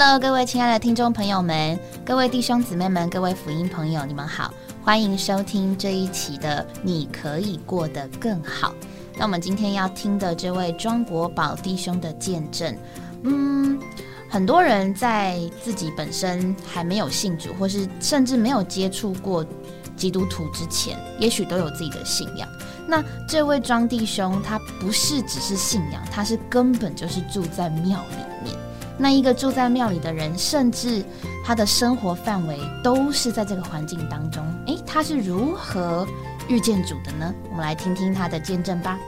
Hello，各位亲爱的听众朋友们，各位弟兄姊妹们，各位福音朋友，你们好，欢迎收听这一期的《你可以过得更好》。那我们今天要听的这位庄国宝弟兄的见证，嗯，很多人在自己本身还没有信主，或是甚至没有接触过基督徒之前，也许都有自己的信仰。那这位庄弟兄，他不是只是信仰，他是根本就是住在庙里面。那一个住在庙里的人，甚至他的生活范围都是在这个环境当中。诶，他是如何遇见主的呢？我们来听听他的见证吧。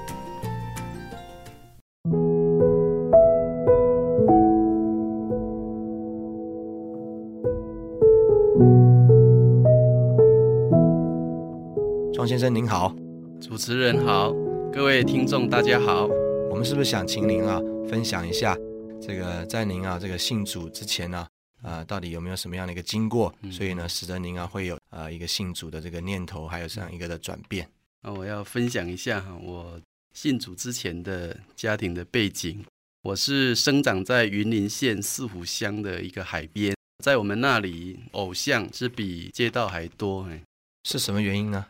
庄先生您好，主持人好，各位听众大家好。我们是不是想请您啊分享一下？这个在您啊这个信主之前呢，啊到底有没有什么样的一个经过？所以呢，使得您啊会有啊一个信主的这个念头，还有这样一个的转变。那我要分享一下哈，我信主之前的家庭的背景。我是生长在云林县四湖乡的一个海边，在我们那里，偶像是比街道还多。哎，是什么原因呢？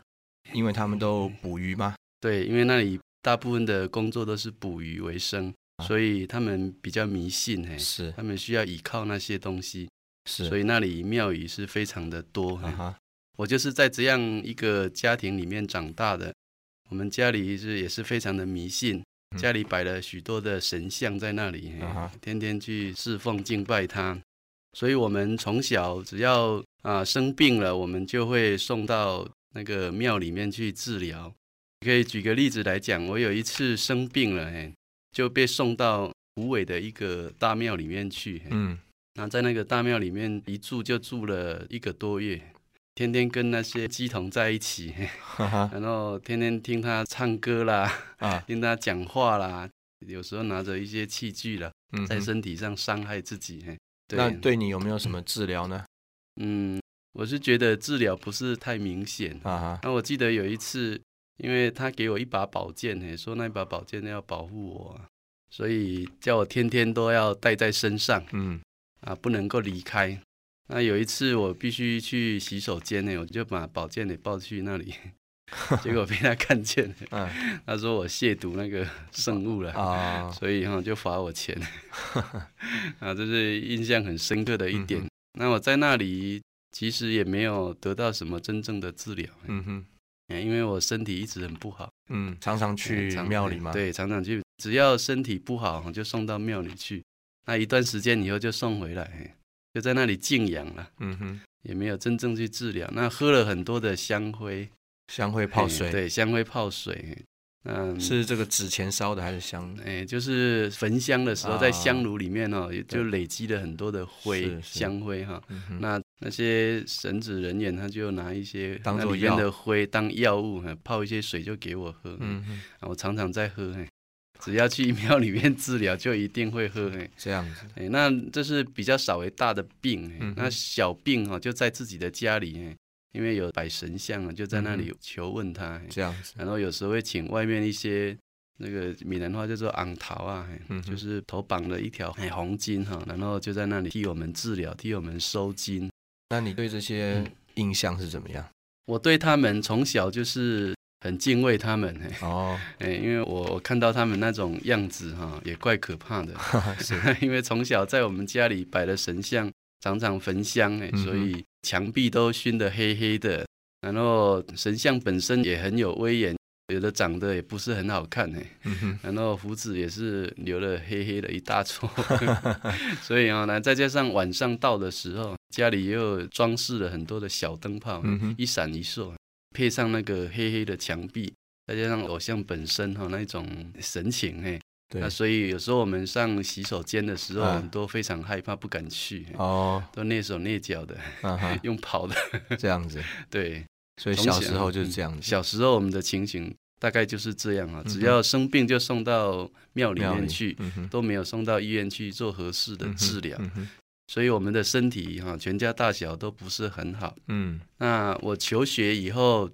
因为他们都捕鱼吗？对，因为那里大部分的工作都是捕鱼为生。所以他们比较迷信，嘿，是。他们需要依靠那些东西，是，所以那里庙宇是非常的多。哈，我就是在这样一个家庭里面长大的，我们家里是也是非常的迷信，家里摆了许多的神像在那里，天天去侍奉敬拜他，所以我们从小只要啊生病了，我们就会送到那个庙里面去治疗。可以举个例子来讲，我有一次生病了，嘿。就被送到湖尾的一个大庙里面去，嗯，那在那个大庙里面一住就住了一个多月，天天跟那些鸡童在一起，然后天天听他唱歌啦，啊，听他讲话啦，有时候拿着一些器具了，在身体上伤害自己，那对你有没有什么治疗呢？嗯，我是觉得治疗不是太明显。啊。那我记得有一次。因为他给我一把宝剑，嘿，说那把宝剑要保护我，所以叫我天天都要带在身上，嗯，啊，不能够离开。那有一次我必须去洗手间呢，我就把宝剑给抱去那里，结果被他看见，嗯，他说我亵渎那个圣物了啊，所以哈就罚我钱，啊，这是印象很深刻的一点。那我在那里其实也没有得到什么真正的治疗，嗯哼。因为我身体一直很不好，嗯，常常去庙里嘛，对，常常去，只要身体不好就送到庙里去。那一段时间以后就送回来，就在那里静养了，嗯哼，也没有真正去治疗。那喝了很多的香灰，香灰泡水，对，香灰泡水。嗯，是这个纸钱烧的还是香？哎，就是焚香的时候，在香炉里面哦，也就累积了很多的灰香灰哈。那那些神职人员他就拿一些当里面的灰当药物，泡一些水就给我喝。嗯嗯，我常常在喝。嘿，只要去庙里面治疗，就一定会喝。嘿，这样子。哎，那这是比较少为大的病。那小病哈，就在自己的家里。哎。因为有摆神像啊，就在那里求问他这样子，然后有时候会请外面一些那个闽南话叫做昂桃啊，就是头绑了一条红巾哈，然后就在那里替我们治疗，替我们收金。那你对这些印象是怎么样？我对他们从小就是很敬畏他们哦，哎，因为我我看到他们那种样子哈，也怪可怕的，是 因为从小在我们家里摆了神像。常常焚香哎，所以墙壁都熏得黑黑的。然后神像本身也很有威严，有的长得也不是很好看哎。然后胡子也是留了黑黑的一大撮。所以啊，那再加上晚上到的时候，家里又装饰了很多的小灯泡，一闪一烁，配上那个黑黑的墙壁，再加上偶像本身哈那种神情哎。那所以有时候我们上洗手间的时候，都非常害怕，不敢去哦，都蹑手蹑脚的，用跑的这样子。对，所以小时候就是这样子。小时候我们的情形大概就是这样啊，只要生病就送到庙里面去，都没有送到医院去做合适的治疗。所以我们的身体哈，全家大小都不是很好。嗯，那我求学以后。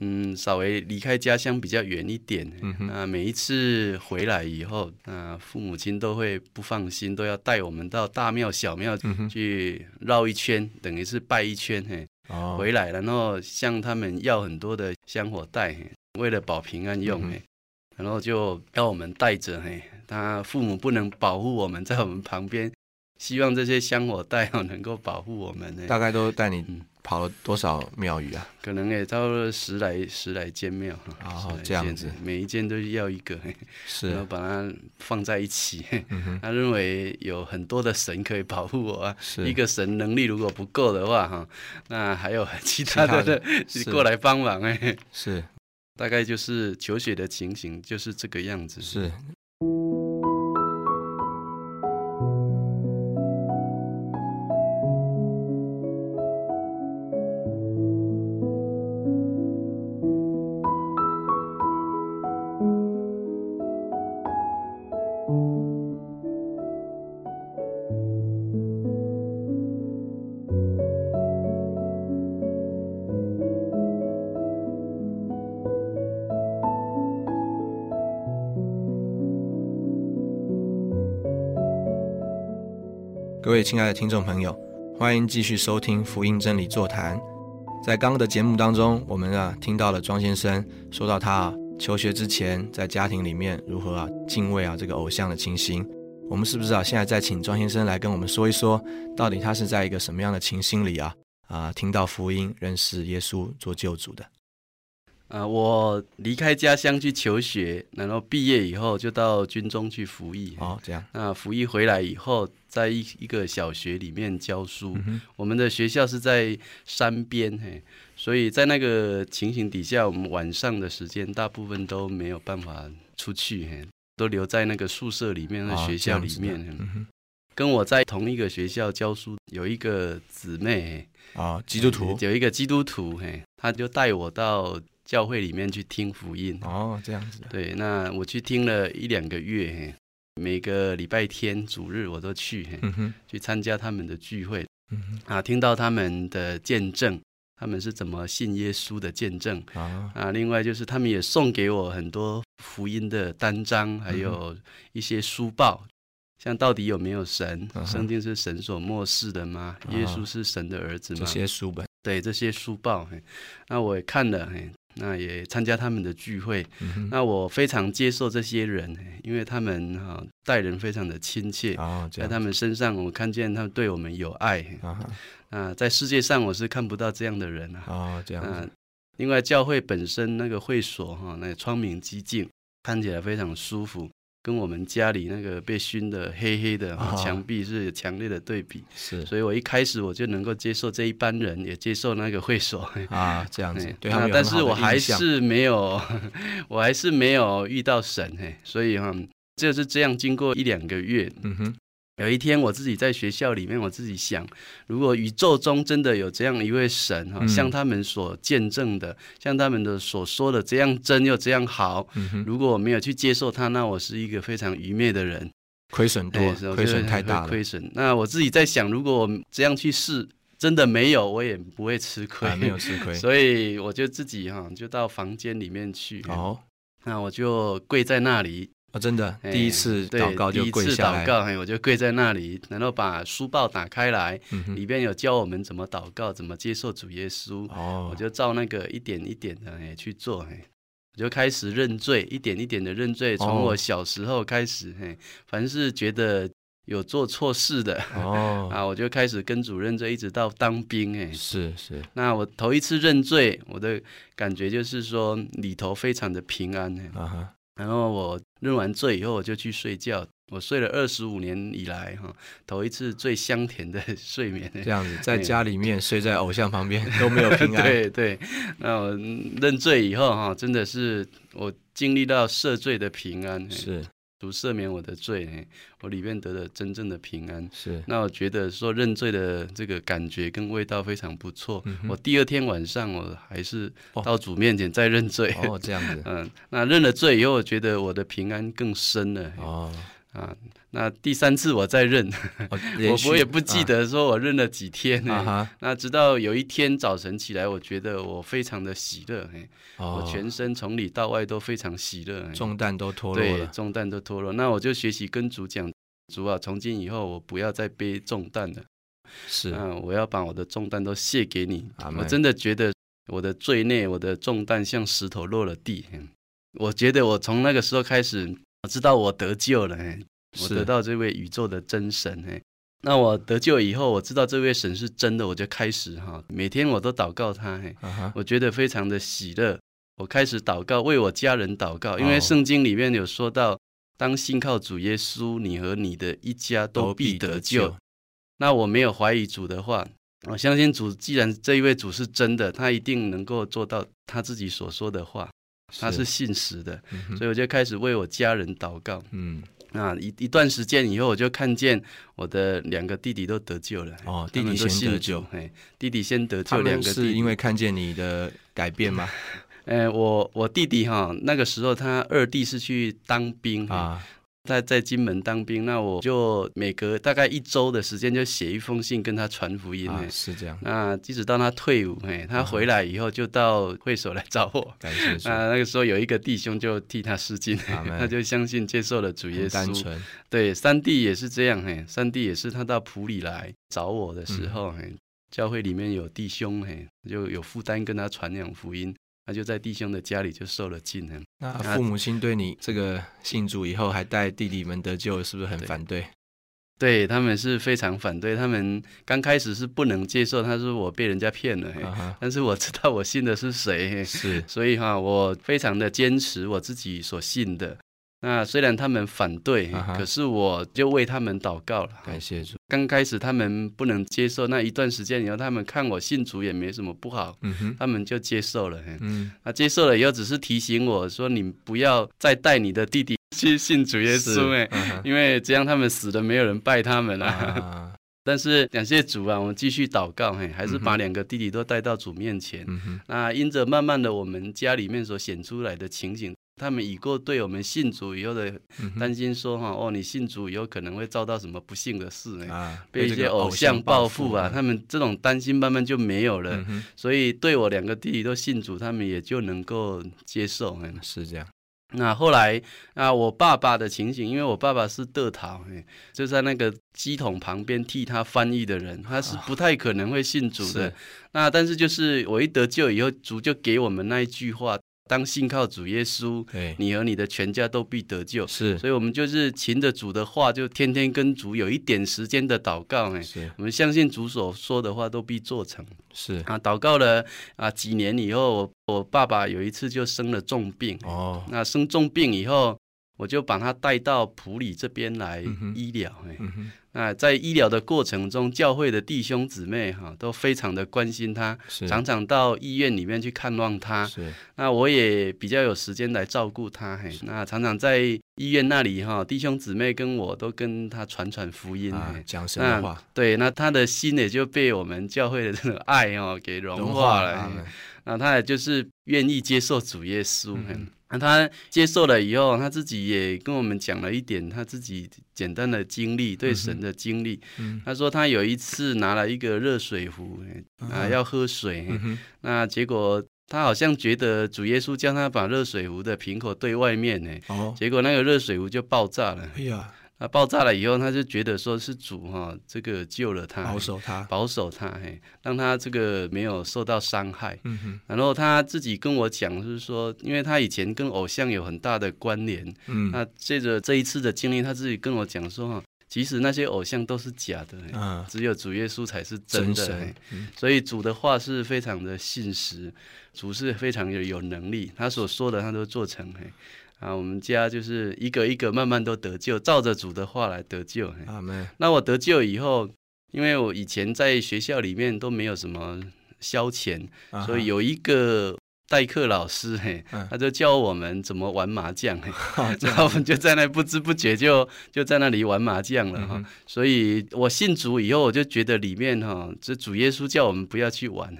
嗯，稍微离开家乡比较远一点。那每一次回来以后，那父母亲都会不放心，都要带我们到大庙、小庙去绕一圈，等于是拜一圈。嘿，回来，然后向他们要很多的香火袋，为了保平安用。嘿，然后就要我们带着。嘿，他父母不能保护我们在我们旁边，希望这些香火袋哦能够保护我们。大概都带你。跑了多少庙宇啊？可能也到了十来十来间庙哦，这样子，每一间都要一个，是，然后把它放在一起。他认为有很多的神可以保护我啊，一个神能力如果不够的话，哈，那还有其他的 过来帮忙哎，是，大概就是求血的情形就是这个样子，是。各位亲爱的听众朋友，欢迎继续收听福音真理座谈。在刚刚的节目当中，我们啊听到了庄先生说到他啊求学之前在家庭里面如何啊敬畏啊这个偶像的情形。我们是不是啊现在再请庄先生来跟我们说一说，到底他是在一个什么样的情形里啊啊听到福音，认识耶稣做救主的？啊，我离开家乡去求学，然后毕业以后就到军中去服役。哦，这样。那服役回来以后，在一一个小学里面教书。我们的学校是在山边，嘿，所以在那个情形底下，我们晚上的时间大部分都没有办法出去，嘿，都留在那个宿舍里面，那学校里面。跟我在同一个学校教书，有一个姊妹，啊，基督徒，有一个基督徒，嘿，他就带我到。教会里面去听福音。哦，这样子的。对，那我去听了一两个月，每个礼拜天主日我都去，去参加他们的聚会，啊，听到他们的见证，他们是怎么信耶稣的见证。啊。啊，另外就是他们也送给我很多福音的单张，还有一些书报，像到底有没有神？圣经是神所漠视的吗？耶稣是神的儿子吗？这些书本，对这些书报，那我也看了，那也参加他们的聚会，那我非常接受这些人，因为他们哈待人非常的亲切，在他们身上我看见他们对我们有爱，啊，在世界上我是看不到这样的人啊，这样。另外教会本身那个会所哈，那窗明几净，看起来非常舒服。跟我们家里那个被熏的黑黑的墙壁是强烈的对比，是，所以我一开始我就能够接受这一班人，也接受那个会所啊，这样子，对啊，但是我还是没有，我还是没有遇到神嘿，所以哈，就是这样，经过一两个月，嗯哼。有一天，我自己在学校里面，我自己想，如果宇宙中真的有这样一位神哈，像他们所见证的，像他们的所说的这样真又这样好，如果我没有去接受他，那我是一个非常愚昧的人，亏损多，亏损太大了，亏损。那我自己在想，如果我这样去试，真的没有，我也不会吃亏，没有吃亏。所以我就自己哈，就到房间里面去，哦，那我就跪在那里。啊，真的，第一次祷告就跪下来。第一次祷告，我就跪在那里，然后把书报打开来，里边有教我们怎么祷告，怎么接受主耶稣。哦，我就照那个一点一点的哎去做，哎，我就开始认罪，一点一点的认罪。从我小时候开始，嘿，凡是觉得有做错事的，哦，啊，我就开始跟主认罪，一直到当兵，哎，是是。那我头一次认罪，我的感觉就是说里头非常的平安，啊哈。然后我认完罪以后，我就去睡觉。我睡了二十五年以来，哈，头一次最香甜的睡眠。这样子，在 家里面睡在偶像旁边都没有平安。对对，那我认罪以后，哈，真的是我经历到赦罪的平安。是。主赦免我的罪，我里面得了真正的平安。是，那我觉得说认罪的这个感觉跟味道非常不错。我第二天晚上我还是到主面前再认罪。哦，这样子。嗯，那认了罪以后，我觉得我的平安更深了。哦，啊，那第三次我再认，我我也不记得说我认了几天呢。那直到有一天早晨起来，我觉得我非常的喜乐，哎，我全身从里到外都非常喜乐，重担都脱落了，重担都脱落。那我就学习跟主讲，主啊，从今以后我不要再背重担了，是，嗯，我要把我的重担都卸给你。我真的觉得我的罪孽、我的重担像石头落了地。我觉得我从那个时候开始。我知道我得救了，哎，我得到这位宇宙的真神，哎，那我得救以后，我知道这位神是真的，我就开始哈，每天我都祷告他，嘿，我觉得非常的喜乐。我开始祷告，为我家人祷告，因为圣经里面有说到，当信靠主耶稣，你和你的一家都必得救。那我没有怀疑主的话，我相信主，既然这一位主是真的，他一定能够做到他自己所说的话。他是信实的，所以我就开始为我家人祷告。嗯，那一一段时间以后，我就看见我的两个弟弟都得救了。哦，弟弟先得救，哎，弟弟先得救。两个是因为看见你的改变吗？哎，我我弟弟哈，那个时候他二弟是去当兵啊。在在金门当兵，那我就每隔大概一周的时间就写一封信跟他传福音。是这样。那即使到他退伍，哎，他回来以后就到会所来找我。感谢。那那个时候有一个弟兄就替他施浸，他就相信接受了主耶稣。单纯。对，三弟也是这样，嘿，三弟也是他到普里来找我的时候，嘿，教会里面有弟兄，嘿，就有负担跟他传扬福音。他就在弟兄的家里就受了浸了。那父母亲对你这个信主以后还带弟弟们得救，是不是很反对？对他们是非常反对。他们刚开始是不能接受，他说我被人家骗了。但是我知道我信的是谁，是，所以哈，我非常的坚持我自己所信的。那虽然他们反对，可是我就为他们祷告了。感谢主。刚开始他们不能接受，那一段时间以后，他们看我信主也没什么不好，他们就接受了。嗯，那接受了以后，只是提醒我说：“你不要再带你的弟弟去信主耶稣，哎，因为这样他们死了，没有人拜他们了。”但是感谢主啊，我们继续祷告，嘿，还是把两个弟弟都带到主面前。嗯那因着慢慢的我们家里面所显出来的情景。他们已过对我们信主以后的担心，说哈哦，你信主以后可能会遭到什么不幸的事呢？被一些偶像报复啊。他们这种担心慢慢就没有了，所以对我两个弟弟都信主，他们也就能够接受。是这样。那后来啊，我爸爸的情形，因为我爸爸是德陶，就在那个机桶旁边替他翻译的人，他是不太可能会信主的。那但是就是我一得救以后，主就给我们那一句话。当信靠主耶稣，你和你的全家都必得救。是，所以我们就是勤着主的话，就天天跟主有一点时间的祷告。哎，我们相信主所说的话都必做成。是啊，祷告了啊，几年以后，我爸爸有一次就生了重病。哦，那生重病以后。我就把他带到普里这边来医疗，哎，那在医疗的过程中，教会的弟兄姊妹哈都非常的关心他，常常到医院里面去看望他。是，那我也比较有时间来照顾他，嘿，那常常在医院那里哈，弟兄姊妹跟我都跟他传传福音，讲神的话。对，那他的心也就被我们教会的这种爱哦给融化了，那他也就是愿意接受主耶稣。那他接受了以后，他自己也跟我们讲了一点他自己简单的经历，对神的经历。他说他有一次拿了一个热水壶啊，要喝水，那结果他好像觉得主耶稣叫他把热水壶的瓶口对外面呢，结果那个热水壶就爆炸了。哎呀！那爆炸了以后，他就觉得说是主哈，这个救了他，保守他，保守他，嘿，让他这个没有受到伤害。嗯哼。然后他自己跟我讲，就是说，因为他以前跟偶像有很大的关联，嗯，那借着这一次的经历，他自己跟我讲说哈，其实那些偶像都是假的，嗯，只有主耶稣才是真的，所以主的话是非常的信实，主是非常有有能力，他所说的他都做成，嘿。啊，我们家就是一个一个慢慢都得救，照着主的话来得救。阿门。那我得救以后，因为我以前在学校里面都没有什么消遣，所以有一个。代课老师嘿，他就教我们怎么玩麻将，然后我们就在那不知不觉就就在那里玩麻将了哈。所以我信主以后，我就觉得里面哈，这主耶稣叫我们不要去玩，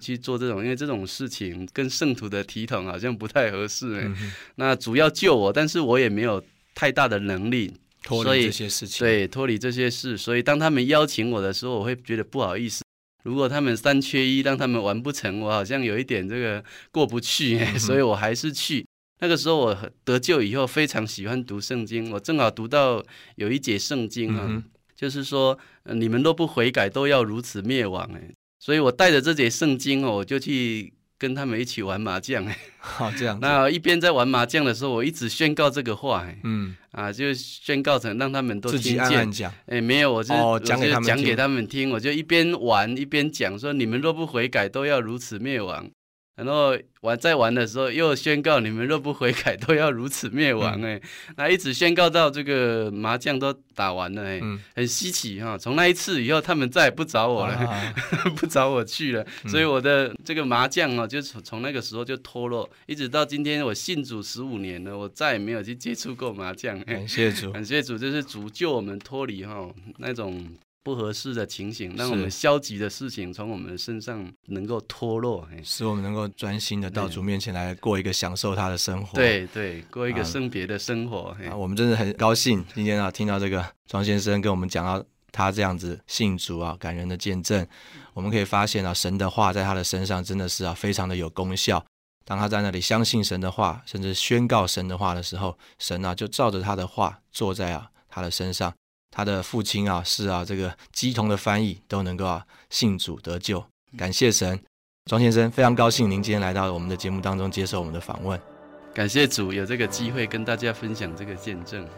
去做这种，因为这种事情跟圣徒的体统好像不太合适。那主要救我，但是我也没有太大的能力。脱离这些事情，对，脱离这些事。所以当他们邀请我的时候，我会觉得不好意思。如果他们三缺一，让他们完不成，我好像有一点这个过不去，所以我还是去。那个时候我得救以后，非常喜欢读圣经。我正好读到有一节圣经啊，就是说你们都不悔改，都要如此灭亡。哎，所以我带着这节圣经哦，我就去。跟他们一起玩麻将，哎，好这样。那一边在玩麻将的时候，我一直宣告这个话，哎，嗯，啊，就宣告成让他们都听见。讲，哎，没有，我就讲给他们讲给他们听，我就一边玩一边讲，说你们若不悔改，都要如此灭亡。然后玩在玩的时候，又宣告你们若不悔改，都要如此灭亡哎！那一直宣告到这个麻将都打完了哎，很稀奇哈！从那一次以后，他们再也不找我了，不找我去了。所以我的这个麻将啊，就从从那个时候就脱落，一直到今天我信主十五年了，我再也没有去接触过麻将。感谢主，感谢主，就是主救我们脱离哈那种。不合适的情形，让我们消极的事情从我们身上能够脱落，使我们能够专心的到主面前来过一个享受他的生活。对对，过一个圣别的生活。啊，我们真的很高兴今天啊，听到这个庄先生跟我们讲到他这样子信主啊，感人的见证。我们可以发现啊，神的话在他的身上真的是啊，非常的有功效。当他在那里相信神的话，甚至宣告神的话的时候，神啊就照着他的话坐在啊他的身上。他的父亲啊，是啊，这个基同的翻译都能够啊信主得救，感谢神。庄先生非常高兴您今天来到我们的节目当中接受我们的访问，感谢主有这个机会跟大家分享这个见证。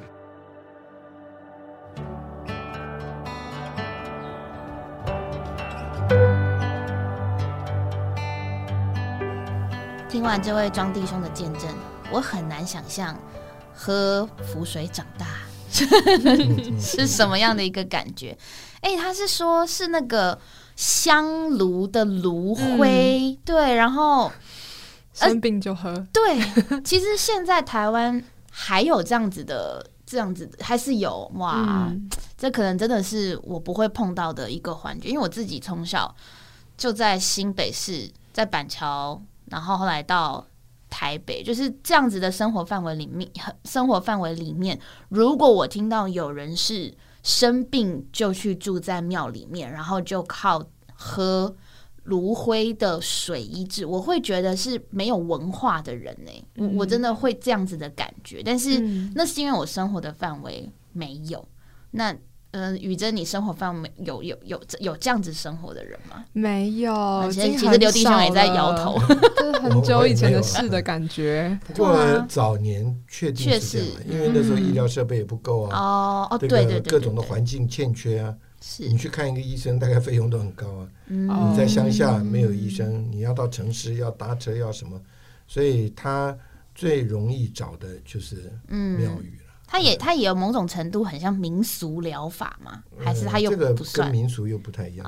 听完这位庄弟兄的见证，我很难想象喝浮水长大。是什么样的一个感觉？哎，他是说，是那个香炉的炉灰，对，然后生病就喝。对，其实现在台湾还有这样子的，这样子还是有哇。这可能真的是我不会碰到的一个环节，因为我自己从小就在新北市，在板桥，然后后来到。台北就是这样子的生活范围里面，生活范围里面，如果我听到有人是生病就去住在庙里面，然后就靠喝炉灰的水医治，我会觉得是没有文化的人呢。我我真的会这样子的感觉，但是那是因为我生活的范围没有那。嗯，雨珍，你生活范围有有有有这样子生活的人吗？没有，其实刘弟兄也在摇头，是很久以前的事的感觉。不过早年确定是这样，因为那时候医疗设备也不够啊。哦哦，对对对，各种的环境欠缺啊。是你去看一个医生，大概费用都很高啊。嗯，你在乡下没有医生，你要到城市要搭车要什么，所以他最容易找的就是庙宇。它也，它也有某种程度很像民俗疗法嘛？还是它又这个？跟民俗又不太一样。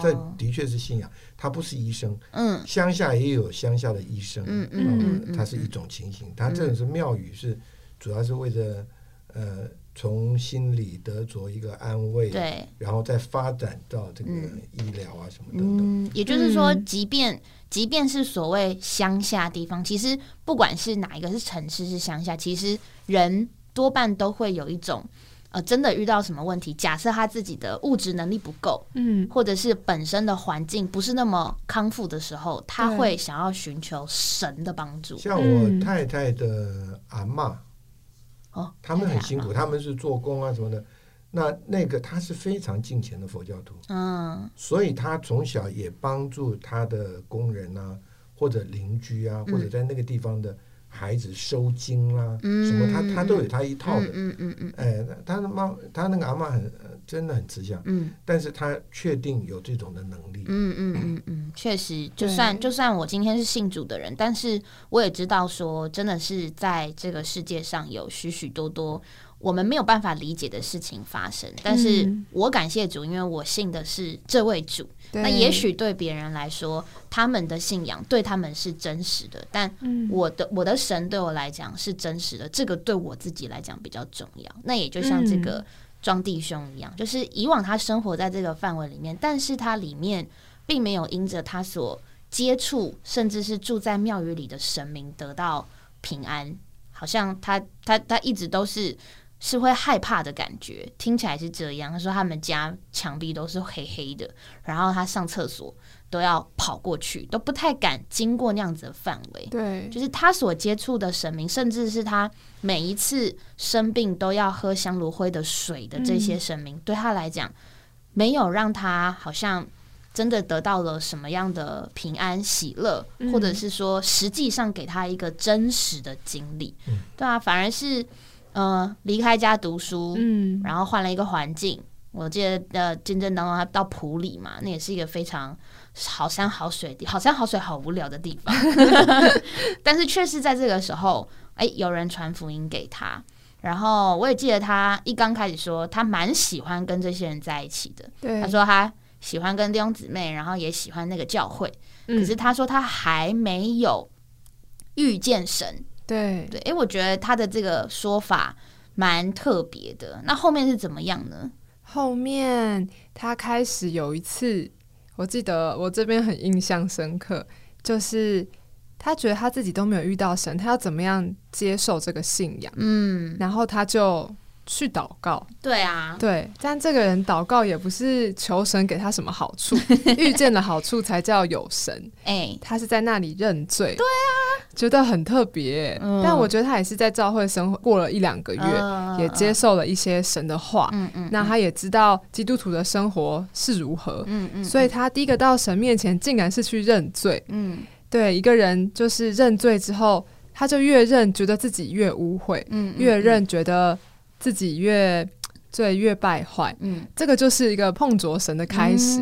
这这这的确是信仰，他不是医生。嗯，乡下也有乡下的医生。嗯嗯嗯，它是一种情形。它这种是庙宇，是主要是为了呃从心里得着一个安慰，对，然后再发展到这个医疗啊什么等等。嗯，也就是说，即便即便是所谓乡下地方，其实不管是哪一个是城市是乡下，其实人。多半都会有一种，呃，真的遇到什么问题，假设他自己的物质能力不够，嗯，或者是本身的环境不是那么康复的时候，他会想要寻求神的帮助。像我太太的阿妈，哦，他们很辛苦，他们是做工啊什么的，那那个他是非常敬虔的佛教徒，嗯，所以他从小也帮助他的工人啊，或者邻居啊，或者在那个地方的。孩子收经啦，什么他他都有他一套的，嗯嗯嗯，哎，他的妈，他那个阿妈很真的很慈祥，嗯，但是他确定有这种的能力，嗯嗯嗯嗯，确实，就算就算我今天是信主的人，但是我也知道说，真的是在这个世界上有许许多多。我们没有办法理解的事情发生，但是我感谢主，因为我信的是这位主。那也许对别人来说，他们的信仰对他们是真实的，但我的我的神对我来讲是真实的，这个对我自己来讲比较重要。那也就像这个庄弟兄一样，就是以往他生活在这个范围里面，但是他里面并没有因着他所接触，甚至是住在庙宇里的神明得到平安，好像他他他一直都是。是会害怕的感觉，听起来是这样。他说他们家墙壁都是黑黑的，然后他上厕所都要跑过去，都不太敢经过那样子的范围。对，就是他所接触的神明，甚至是他每一次生病都要喝香炉灰的水的这些神明，对他来讲，没有让他好像真的得到了什么样的平安喜乐，或者是说实际上给他一个真实的经历。对啊，反而是。嗯，离开家读书，嗯，然后换了一个环境。我记得呃，见证当中他到普里嘛，那也是一个非常好山好水地，好山好水好无聊的地方。但是确实在这个时候，哎，有人传福音给他。然后我也记得他一刚开始说，他蛮喜欢跟这些人在一起的。对，他说他喜欢跟弟兄姊妹，然后也喜欢那个教会。可是他说他还没有遇见神。对对，哎，我觉得他的这个说法蛮特别的。那后面是怎么样呢？后面他开始有一次，我记得我这边很印象深刻，就是他觉得他自己都没有遇到神，他要怎么样接受这个信仰？嗯，然后他就。去祷告，对啊，对，但这个人祷告也不是求神给他什么好处，遇见的好处才叫有神。哎，他是在那里认罪，对啊，觉得很特别。但我觉得他也是在教会生活过了一两个月，也接受了一些神的话。嗯嗯，那他也知道基督徒的生活是如何。嗯嗯，所以他第一个到神面前，竟然是去认罪。嗯，对，一个人就是认罪之后，他就越认觉得自己越污秽，嗯，越认觉得。自己越罪越败坏，嗯，这个就是一个碰着神的开始，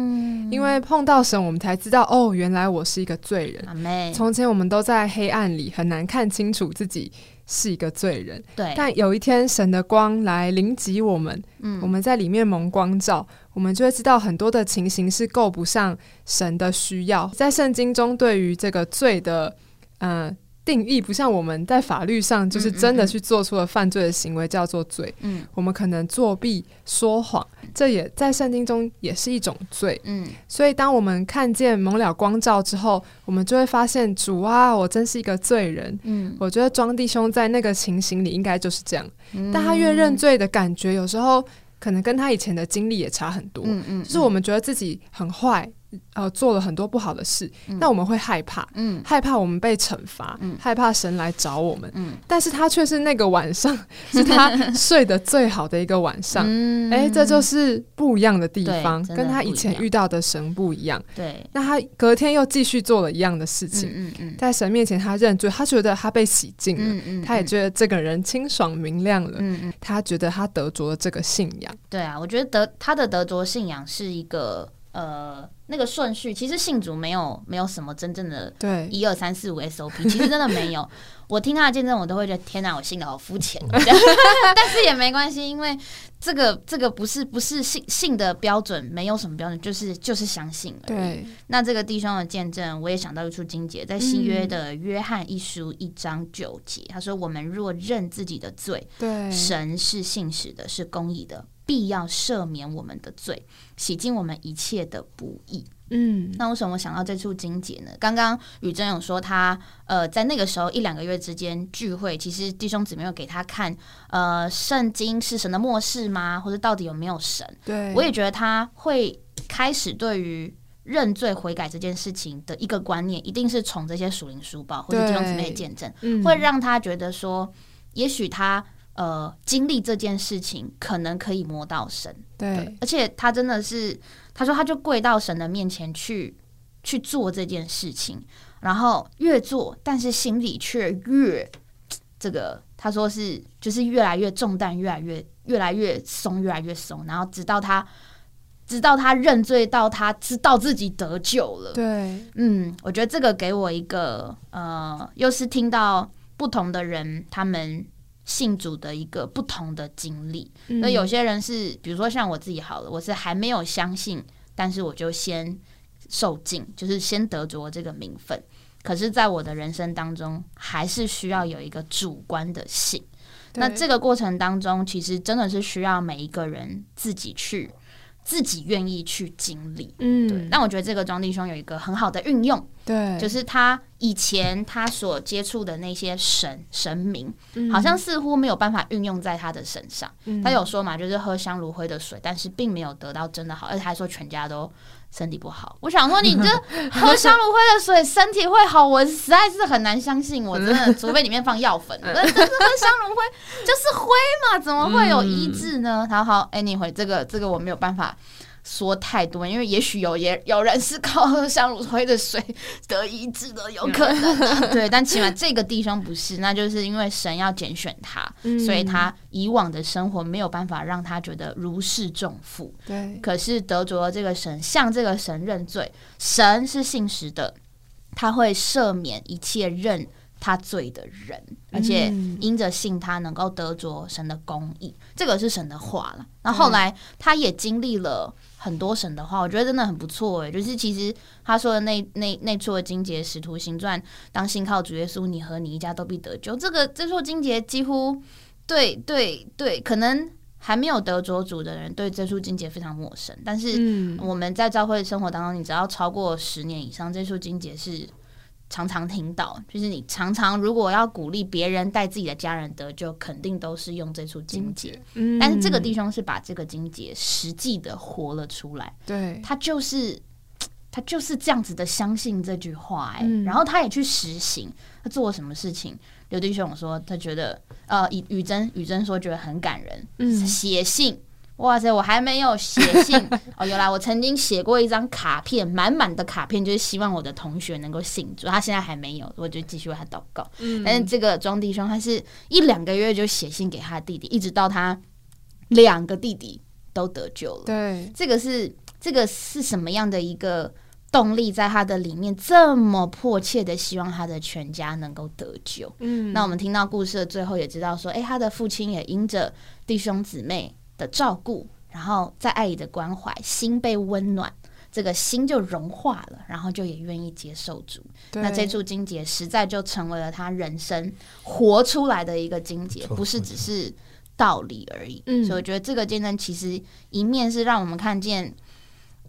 因为碰到神，我们才知道哦，原来我是一个罪人。从前我们都在黑暗里，很难看清楚自己是一个罪人。对，但有一天神的光来临及我们，嗯，我们在里面蒙光照，我们就会知道很多的情形是够不上神的需要。在圣经中，对于这个罪的，嗯。定义不像我们在法律上就是真的去做出了犯罪的行为叫做罪。嗯，我们可能作弊、说谎，这也在圣经中也是一种罪。嗯，所以当我们看见蒙了光照之后，我们就会发现主啊，我真是一个罪人。嗯，我觉得庄弟兄在那个情形里应该就是这样。但他越认罪的感觉，有时候可能跟他以前的经历也差很多。嗯嗯，就是我们觉得自己很坏。呃，做了很多不好的事，那我们会害怕，嗯，害怕我们被惩罚，嗯，害怕神来找我们，嗯，但是他却是那个晚上 是他睡得最好的一个晚上，嗯，哎，这就是不一样的地方，跟他以前遇到的神不一样，对，那他隔天又继续做了一样的事情，嗯嗯，在神面前他认罪，他觉得他被洗净了，嗯嗯，他也觉得这个人清爽明亮了，嗯嗯，他觉得他得着了这个信仰，对啊，我觉得得他的得着信仰是一个。呃，那个顺序其实信主没有没有什么真正的对一二三四五 SOP，其实真的没有。我听他的见证，我都会觉得天哪，我信的好肤浅。但是也没关系，因为这个这个不是不是信信的标准，没有什么标准，就是就是相信而已。那这个弟兄的见证，我也想到一处经节，在新约的约翰一书一章九节，他说：“我们若认自己的罪，对神是信实的，是公义的。”必要赦免我们的罪，洗净我们一切的不义。嗯，那为什么想到这处经节呢？刚刚宇真有说他呃，在那个时候一两个月之间聚会，其实弟兄姊妹有给他看呃，圣经是神的末世吗？或者到底有没有神？对，我也觉得他会开始对于认罪悔改这件事情的一个观念，一定是从这些属灵书报或者弟兄姊妹的见证，会让他觉得说，也许他。呃，经历这件事情可能可以摸到神，对，而且他真的是，他说他就跪到神的面前去去做这件事情，然后越做，但是心里却越这个，他说是就是越来越重担，越来越越来越松，越来越松，然后直到他直到他认罪到他知道自己得救了，对，嗯，我觉得这个给我一个呃，又是听到不同的人他们。信主的一个不同的经历，那有些人是，比如说像我自己好了，我是还没有相信，但是我就先受尽，就是先得着这个名分。可是，在我的人生当中，还是需要有一个主观的信。那这个过程当中，其实真的是需要每一个人自己去，自己愿意去经历。嗯，对。那我觉得这个庄弟兄有一个很好的运用，对，就是他以前他所接触的那些神神明，好像似乎没有办法运用在他的身上。他有说嘛，就是喝香炉灰的水，但是并没有得到真的好，而且还说全家都身体不好。我想说，你这喝香炉灰的水身体会好，我实在是很难相信。我真的，除非里面放药粉，但是喝香炉灰就是灰嘛，怎么会有医治呢？好好，anyway，这个这个我没有办法。说太多，因为也许有也有人是靠喝香炉灰的水得医治的，有可能。对，但起码这个弟兄不是，那就是因为神要拣选他，所以他以往的生活没有办法让他觉得如释重负。对，可是得着了这个神，向这个神认罪，神是信实的，他会赦免一切认他罪的人，而且因着信他能够得着神的公义，这个是神的话了。那后来他也经历了。很多神的话，我觉得真的很不错诶。就是其实他说的那那那处的金节使徒行传，当信靠主耶稣，你和你一家都必得救。这个这处金节几乎对对对，可能还没有得着主的人对这处金节非常陌生。但是我们在教会生活当中，你只要超过十年以上，这处金节是。常常听到，就是你常常如果要鼓励别人带自己的家人得救，肯定都是用这处经节。嗯，但是这个弟兄是把这个经节实际的活了出来。对，他就是 他就是这样子的相信这句话，哎，然后他也去实行。他做了什么事情？刘弟兄说，他觉得呃，雨雨珍雨珍说觉得很感人，嗯，写信。哇塞！我还没有写信 哦，原来，我曾经写过一张卡片，满满的卡片，就是希望我的同学能够信主。他现在还没有，我就继续为他祷告。嗯，但是这个庄弟兄，他是一两个月就写信给他弟弟，一直到他两个弟弟都得救了。对，这个是这个是什么样的一个动力，在他的里面这么迫切的希望他的全家能够得救？嗯，那我们听到故事的最后也知道说，哎，他的父亲也因着弟兄姊妹。的照顾，然后在爱里的关怀，心被温暖，这个心就融化了，然后就也愿意接受主。那这处金节实在就成为了他人生活出来的一个金节，不是只是道理而已。嗯所以我觉得这个见证其实一面是让我们看见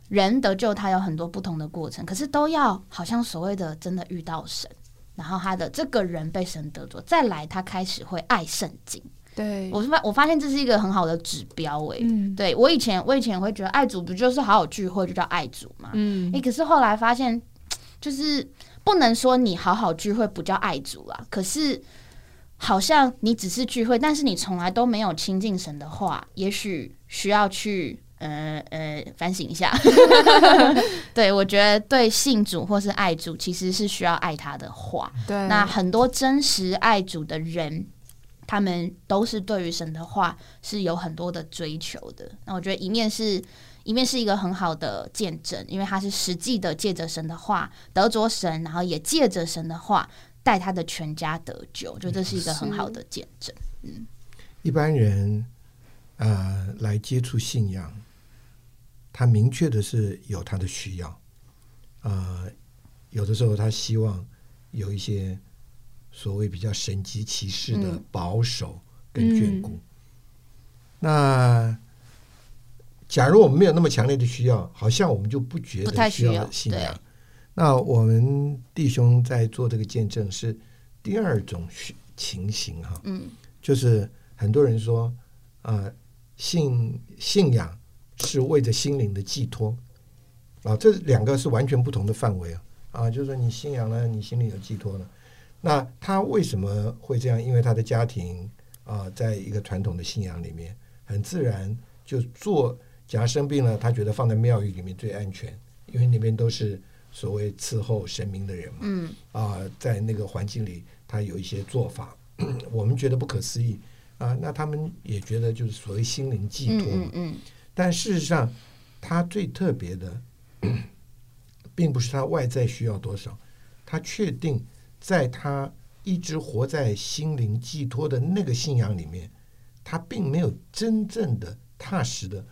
人得救，他有很多不同的过程，可是都要好像所谓的真的遇到神，然后他的这个人被神得着，再来他开始会爱圣经。对，我发我发现这是一个很好的指标诶。嗯，对我以前我以前会觉得爱主不就是好好聚会就叫爱主嘛？嗯，哎，可是后来发现，就是不能说你好好聚会不叫爱主啊。可是好像你只是聚会，但是你从来都没有亲近神的话，也许需要去呃呃反省一下。对我觉得对信主或是爱主，其实是需要爱他的话。对，那很多真实爱主的人。他们都是对于神的话是有很多的追求的。那我觉得一面是一面是一个很好的见证，因为他是实际的借着神的话得着神，然后也借着神的话带他的全家得救，我觉得这是一个很好的见证。嗯，一般人呃来接触信仰，他明确的是有他的需要，呃，有的时候他希望有一些。所谓比较神级骑士的保守跟眷顾，那假如我们没有那么强烈的需要，好像我们就不觉得需要信仰。那我们弟兄在做这个见证是第二种情形哈，嗯，就是很多人说，呃，信信仰是为着心灵的寄托。啊，这两个是完全不同的范围啊，啊，就是说你信仰了，你心里有寄托了。那他为什么会这样？因为他的家庭啊，在一个传统的信仰里面，很自然就做。假如生病了，他觉得放在庙宇里面最安全，因为那边都是所谓伺候神明的人嘛。嗯。啊，在那个环境里，他有一些做法，我们觉得不可思议啊。那他们也觉得就是所谓心灵寄托嘛。嗯。但事实上，他最特别的，并不是他外在需要多少，他确定。在他一直活在心灵寄托的那个信仰里面，他并没有真正的踏实的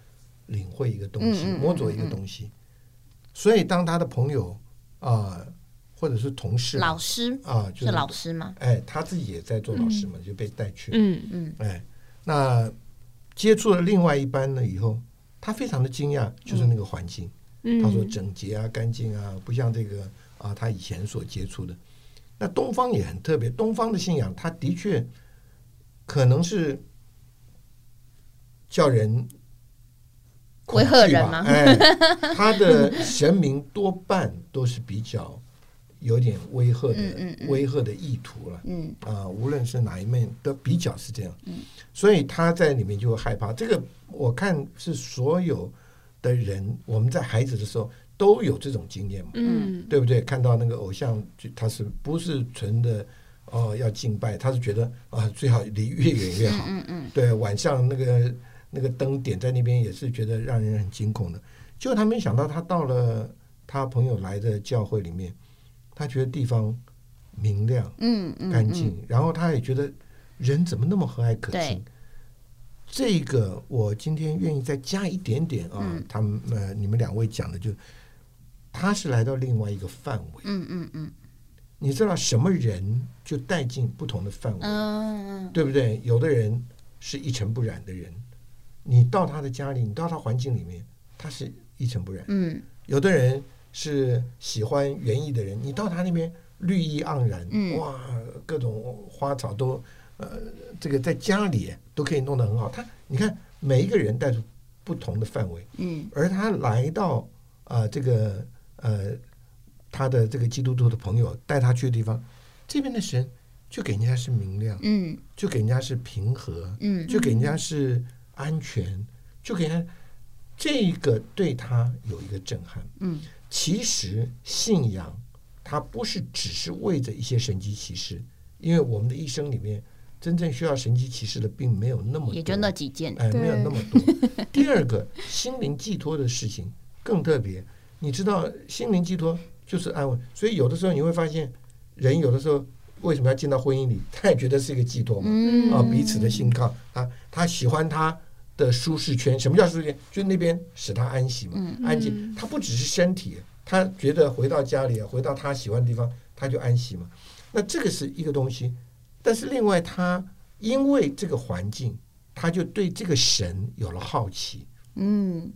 领会一个东西，摸着一个东西。所以，当他的朋友啊，或者是同事、老师啊，就是老师吗？哎，他自己也在做老师嘛，就被带去。嗯嗯。哎，那接触了另外一班呢以后，他非常的惊讶，就是那个环境。他说整洁啊，干净啊，不像这个啊，他以前所接触的。那东方也很特别，东方的信仰，它的确可能是叫人威吓人吗？哎，他的神明多半都是比较有点威吓的、威吓的意图了。嗯啊，无论是哪一面都比较是这样。嗯，所以他在里面就会害怕。这个我看是所有的人，我们在孩子的时候。都有这种经验嘛？嗯，对不对？看到那个偶像，就他是不是纯的哦？要敬拜，他是觉得啊，最好离越远越好。嗯嗯。对，晚上那个那个灯点在那边，也是觉得让人很惊恐的。结果他没想到，他到了他朋友来的教会里面，他觉得地方明亮，嗯嗯，干净，然后他也觉得人怎么那么和蔼可亲。这个我今天愿意再加一点点啊，他们呃，你们两位讲的就。他是来到另外一个范围，嗯嗯嗯，你知道什么人就带进不同的范围，嗯嗯，对不对？有的人是一尘不染的人，你到他的家里，你到他环境里面，他是一尘不染，嗯。有的人是喜欢园艺的人，你到他那边绿意盎然，哇，各种花草都呃，这个在家里都可以弄得很好。他你看每一个人带出不同的范围，嗯，而他来到啊这个。呃，他的这个基督徒的朋友带他去的地方，这边的神就给人家是明亮，嗯，就给人家是平和，嗯，就给人家是安全，就给人家这个对他有一个震撼，嗯，其实信仰它不是只是为着一些神迹奇事，因为我们的一生里面真正需要神迹奇事的并没有那么，也就那几件，哎，没有那么多。第二个心灵寄托的事情更特别。你知道心灵寄托就是安稳，所以有的时候你会发现，人有的时候为什么要进到婚姻里？他也觉得是一个寄托嘛，啊，彼此的信靠啊，他喜欢他的舒适圈。什么叫舒适圈？就那边使他安息嘛，安静。他不只是身体，他觉得回到家里，回到他喜欢的地方，他就安息嘛。那这个是一个东西，但是另外他因为这个环境，他就对这个神有了好奇，嗯。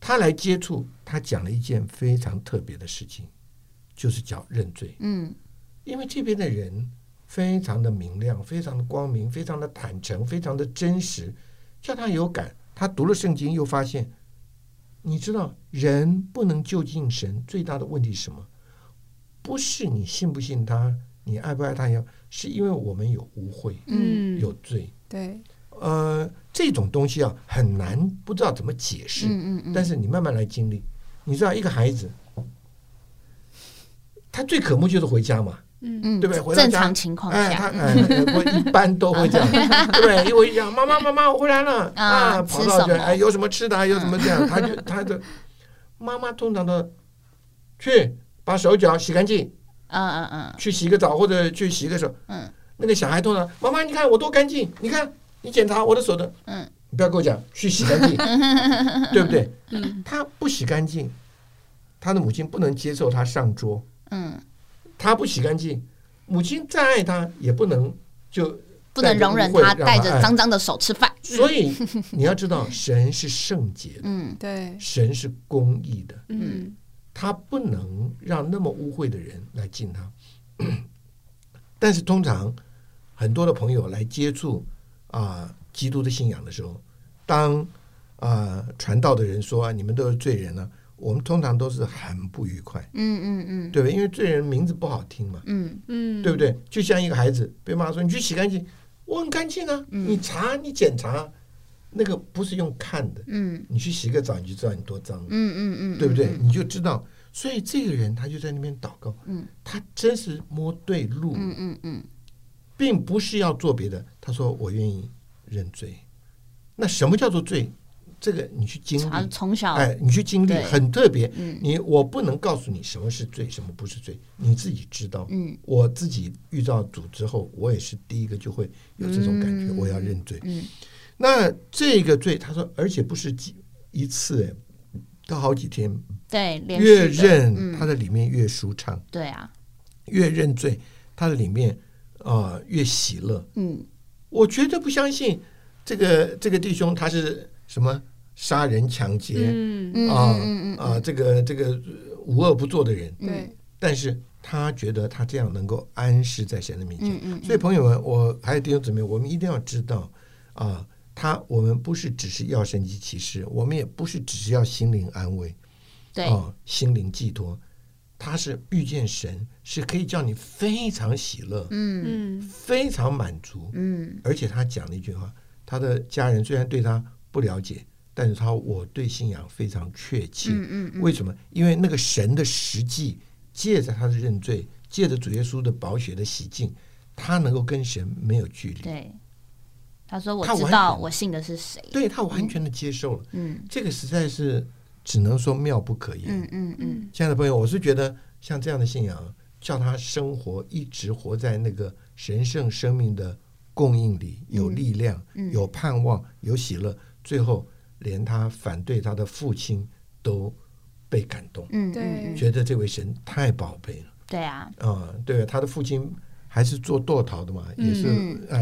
他来接触，他讲了一件非常特别的事情，就是叫认罪。嗯，因为这边的人非常的明亮，非常的光明，非常的坦诚，非常的真实，叫他有感。他读了圣经，又发现，你知道，人不能就近神最大的问题是什么？不是你信不信他，你爱不爱他要，是因为我们有污秽，嗯，有罪，对。呃，这种东西啊很难，不知道怎么解释。嗯嗯嗯。但是你慢慢来经历，你知道一个孩子，他最可慕就是回家嘛。嗯嗯。对不对？回正常情况下，哎，他哎，我一般都会这样，对不对？一回家，妈妈妈妈，我回来了啊，跑到去，哎，有什么吃的？有什么这样？他就他的妈妈通常都去把手脚洗干净。嗯嗯嗯。去洗个澡或者去洗个手。嗯。那个小孩通常，妈妈你看我多干净，你看。你检查我的手的，嗯，你不要跟我讲去洗干净，对不对？嗯，他不洗干净，他的母亲不能接受他上桌，嗯，他不洗干净，母亲再爱他也不能就不能容忍他带着脏脏的手吃饭。所以你要知道，神是圣洁的，嗯，对，神是公义的，嗯，他不能让那么污秽的人来进他。但是通常很多的朋友来接触。啊，基督的信仰的时候，当啊传道的人说啊你们都是罪人呢，我们通常都是很不愉快。嗯嗯嗯，对，因为罪人名字不好听嘛。嗯嗯，对不对？就像一个孩子被妈说你去洗干净，我很干净啊。你查你检查，那个不是用看的。嗯，你去洗个澡你就知道你多脏。嗯嗯嗯，对不对？你就知道。所以这个人他就在那边祷告。嗯，他真是摸对路。嗯嗯嗯。并不是要做别的，他说我愿意认罪。那什么叫做罪？这个你去经历，从小哎，你去经历很特别。你我不能告诉你什么是罪，什么不是罪，你自己知道。嗯，我自己遇到主之后，我也是第一个就会有这种感觉，我要认罪。嗯，那这个罪，他说，而且不是几一次，哎，都好几天。对，越认他的里面越舒畅。对啊，越认罪，他的里面。啊，越喜乐。嗯，我绝对不相信这个这个弟兄他是什么杀人抢劫，嗯啊啊，这个这个无恶不作的人。对，但是他觉得他这样能够安适在神的面前。所以朋友们，我还有弟兄姊妹，我们一定要知道啊，他我们不是只是要神迹启示，我们也不是只是要心灵安慰，对啊，心灵寄托。他是遇见神，是可以叫你非常喜乐，嗯嗯，非常满足，嗯。而且他讲了一句话，他的家人虽然对他不了解，但是他我对信仰非常确切，嗯嗯。为什么？因为那个神的实际，借着他的认罪，借着主耶稣的宝血的洗净，他能够跟神没有距离。对，他说我知道我信的是谁，对他完全的接受了，嗯，这个实在是。只能说妙不可言。嗯嗯嗯，亲爱的朋友，我是觉得像这样的信仰，叫他生活一直活在那个神圣生命的供应里，有力量，有盼望，有喜乐，最后连他反对他的父亲都被感动。嗯，对，觉得这位神太宝贝了。对啊，啊，对，他的父亲还是做豆桃的嘛，也是。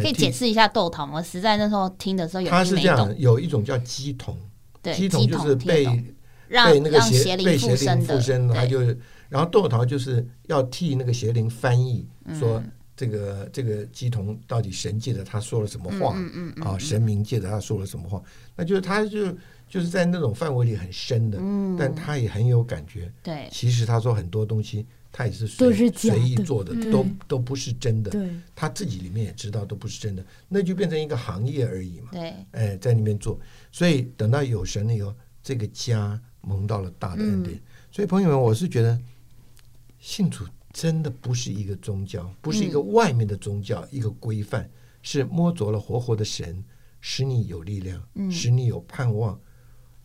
可以解释一下豆桃吗？实在那时候听的时候，他是这样，有一种叫鸡童，鸡桶就是被。被那个邪被邪灵附身，他就然后窦桃就是要替那个邪灵翻译，说这个这个姬童到底神界的他说了什么话啊？神明界的他说了什么话？那就是他就就是在那种范围里很深的，但他也很有感觉。对，其实他说很多东西他也是随随意做的，都都不是真的。对，他自己里面也知道都不是真的，那就变成一个行业而已嘛。对，哎，在里面做，所以等到有神了以后，这个家。蒙到了大的恩典，所以朋友们，我是觉得信主真的不是一个宗教，不是一个外面的宗教，一个规范，是摸着了活活的神，使你有力量，使你有盼望。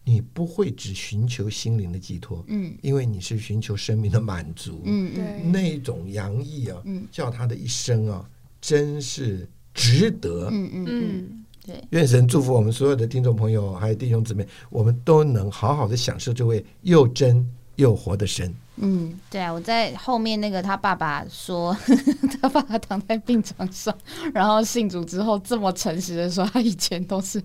你不会只寻求心灵的寄托，嗯，因为你是寻求生命的满足，嗯，对，那种洋溢啊，叫他的一生啊，真是值得，嗯嗯。嗯。对，愿神祝福我们所有的听众朋友，还有弟兄姊妹，我们都能好好的享受这位又真又活的神。嗯，对啊，我在后面那个他爸爸说，他爸爸躺在病床上，然后信主之后这么诚实的说，他以前都是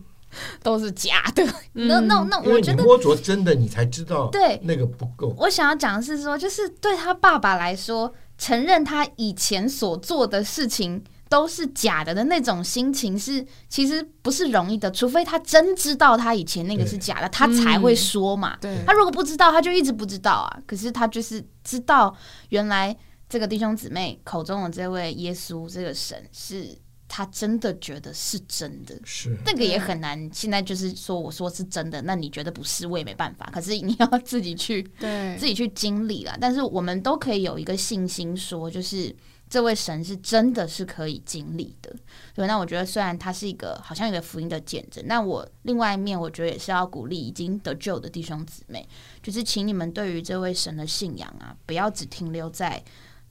都是假的。那那那，我觉得摸着真的，你才知道对那个不够。我想要讲的是说，就是对他爸爸来说，承认他以前所做的事情。都是假的的那种心情是，其实不是容易的，除非他真知道他以前那个是假的，他才会说嘛。对，他如果不知道，他就一直不知道啊。可是他就是知道，原来这个弟兄姊妹口中的这位耶稣这个神，是他真的觉得是真的。是那个也很难。现在就是说，我说是真的，那你觉得不是，我也没办法。可是你要自己去，对，自己去经历了。但是我们都可以有一个信心，说就是。这位神是真的是可以经历的，对。那我觉得虽然他是一个好像一个福音的见证，那我另外一面我觉得也是要鼓励已经得救的弟兄姊妹，就是请你们对于这位神的信仰啊，不要只停留在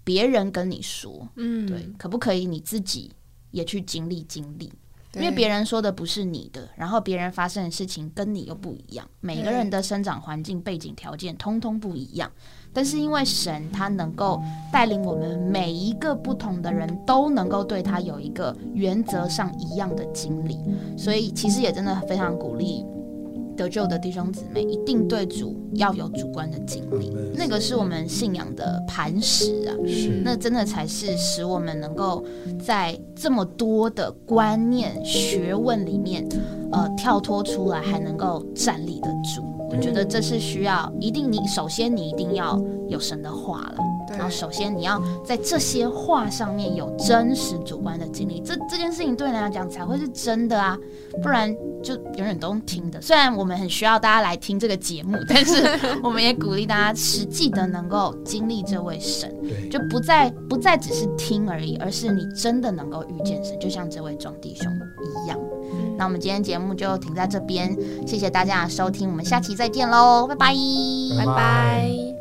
别人跟你说，嗯，对，可不可以你自己也去经历经历？因为别人说的不是你的，然后别人发生的事情跟你又不一样，每个人的生长环境、背景条件通通不一样。但是因为神他能够带领我们每一个不同的人都能够对他有一个原则上一样的经历，所以其实也真的非常鼓励得救的弟兄姊妹一定对主要有主观的经历，那个是我们信仰的磐石啊，那真的才是使我们能够在这么多的观念学问里面，呃，跳脱出来还能够站立得住。我觉得这是需要，一定你首先你一定要有神的话了，然后首先你要在这些话上面有真实主观的经历，这这件事情对你来讲才会是真的啊，不然就永远都听的。虽然我们很需要大家来听这个节目，但是 我们也鼓励大家实际的能够经历这位神，就不再不再只是听而已，而是你真的能够遇见神，就像这位壮弟兄一样。那我们今天节目就停在这边，谢谢大家的收听，我们下期再见喽，拜拜，拜拜。